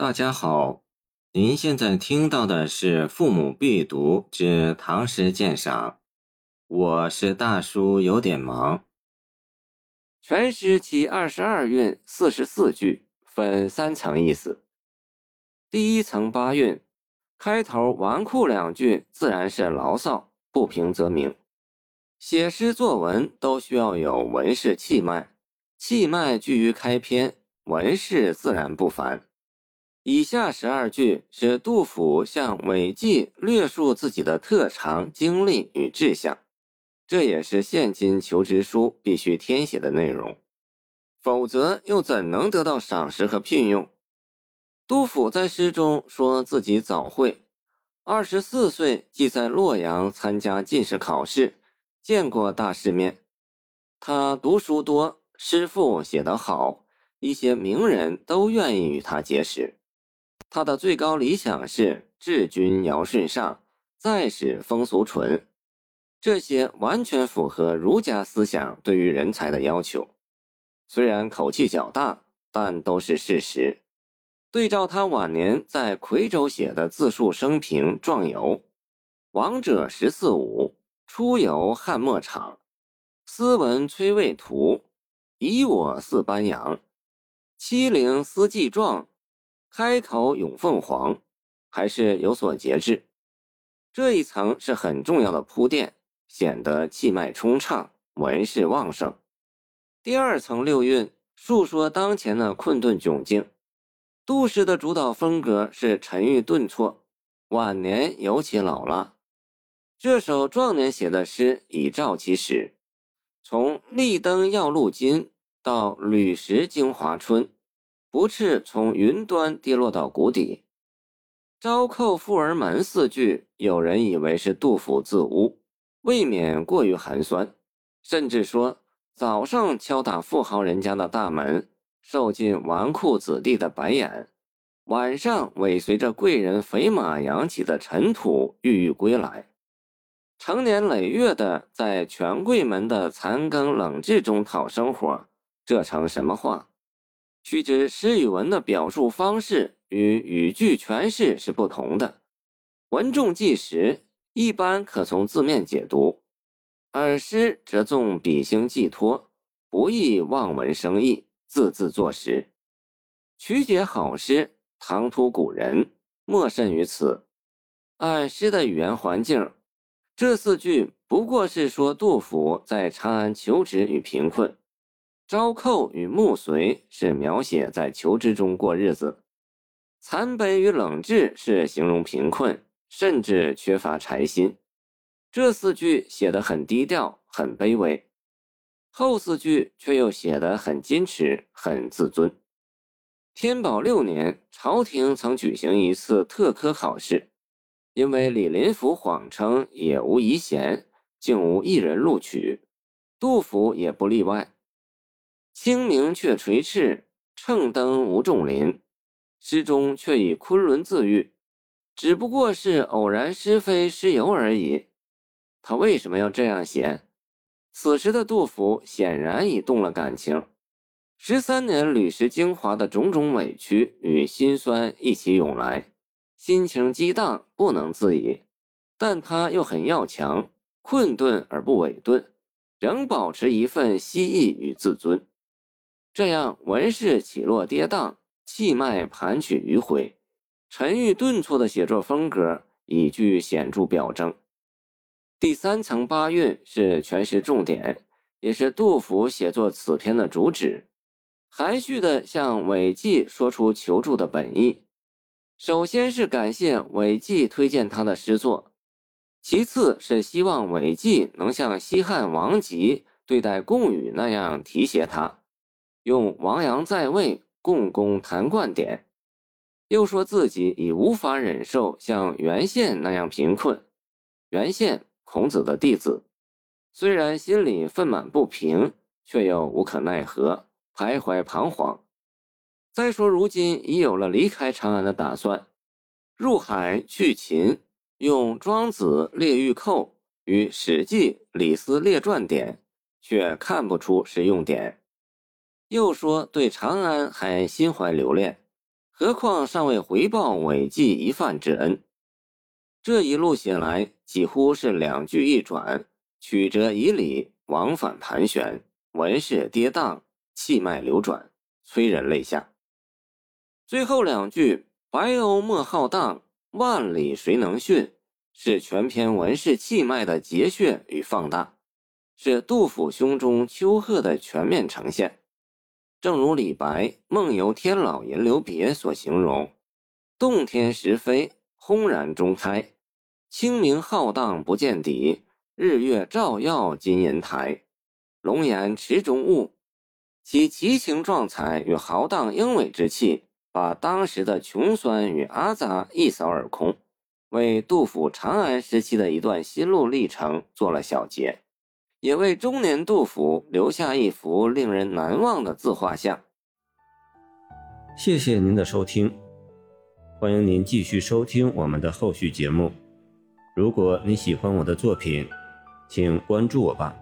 大家好，您现在听到的是《父母必读之唐诗鉴赏》，我是大叔，有点忙。全诗其二十二韵四十四句，分三层意思。第一层八韵，开头纨绔两句自然是牢骚，不平则鸣。写诗作文都需要有文士气脉，气脉居于开篇，文士自然不凡。以下十二句是杜甫向韦季略述自己的特长、经历与志向，这也是现今求职书必须填写的内容，否则又怎能得到赏识和聘用？杜甫在诗中说自己早会，二十四岁即在洛阳参加进士考试，见过大世面。他读书多，诗赋写得好，一些名人都愿意与他结识。他的最高理想是治君尧舜上，再使风俗淳，这些完全符合儒家思想对于人才的要求。虽然口气较大，但都是事实。对照他晚年在夔州写的自述生平壮游：王者十四五，出游汉末场，斯文崔魏图，以我似班扬，七灵思季壮。开口咏凤凰，还是有所节制。这一层是很重要的铺垫，显得气脉通畅，文势旺盛。第二层六韵述说当前的困顿窘境。杜诗的主导风格是沉郁顿挫，晚年尤其老辣。这首壮年写的诗已照其始，从立登耀路金到履石精华春。不啻从云端跌落到谷底，招叩富儿门四句，有人以为是杜甫自污，未免过于寒酸，甚至说早上敲打富豪人家的大门，受尽纨绔子弟的白眼，晚上尾随着贵人肥马扬起的尘土郁郁归来，成年累月的在权贵们的残羹冷炙中讨生活，这成什么话？须知诗与文的表述方式与语句诠释是不同的，文重纪实，一般可从字面解读；而诗则重笔兴寄托，不易望文生义，字字作实。曲解好诗，唐突古人，莫甚于此。按诗的语言环境，这四句不过是说杜甫在长安求职与贫困。招寇与暮随是描写在求职中过日子，残悲与冷炙是形容贫困，甚至缺乏柴心。这四句写得很低调，很卑微，后四句却又写得很矜持，很自尊。天宝六年，朝廷曾举行一次特科考试，因为李林甫谎称也无遗贤，竟无一人录取，杜甫也不例外。清明却垂翅，乘登无重林。诗中却以昆仑自喻，只不过是偶然失飞诗游而已。他为什么要这样写？此时的杜甫显然已动了感情，十三年履石精华的种种委屈与心酸一起涌来，心情激荡，不能自已。但他又很要强，困顿而不委顿，仍保持一份希翼与自尊。这样文势起落跌宕，气脉盘曲迂回，沉郁顿挫的写作风格已具显著表征。第三层八韵是全诗重点，也是杜甫写作此篇的主旨，含蓄地向韦季说出求助的本意。首先是感谢韦季推荐他的诗作，其次是希望韦季能像西汉王吉对待贡禹那样提携他。用王阳在位，共工谭冠典，又说自己已无法忍受像袁宪那样贫困。袁宪，孔子的弟子，虽然心里愤满不平，却又无可奈何，徘徊彷徨。再说如今已有了离开长安的打算，入海去秦，用《庄子》列御寇与《史记》李斯列传典，却看不出实用典。又说对长安还心怀留恋，何况尚未回报违纪一饭之恩。这一路写来，几乎是两句一转，曲折以理，往返盘旋，文势跌宕，气脉流转，催人泪下。最后两句“白鸥莫浩荡，万里谁能驯”，是全篇文士气脉的节穴与放大，是杜甫胸中丘壑的全面呈现。正如李白《梦游天姥吟留别》所形容：“洞天石扉，轰然中开，清明浩荡不见底，日月照耀金银台。龙颜池中物。”其奇情壮彩与豪荡英伟之气，把当时的穷酸与阿杂一扫而空，为杜甫长安时期的一段心路历程做了小结。也为中年杜甫留下一幅令人难忘的自画像。谢谢您的收听，欢迎您继续收听我们的后续节目。如果你喜欢我的作品，请关注我吧。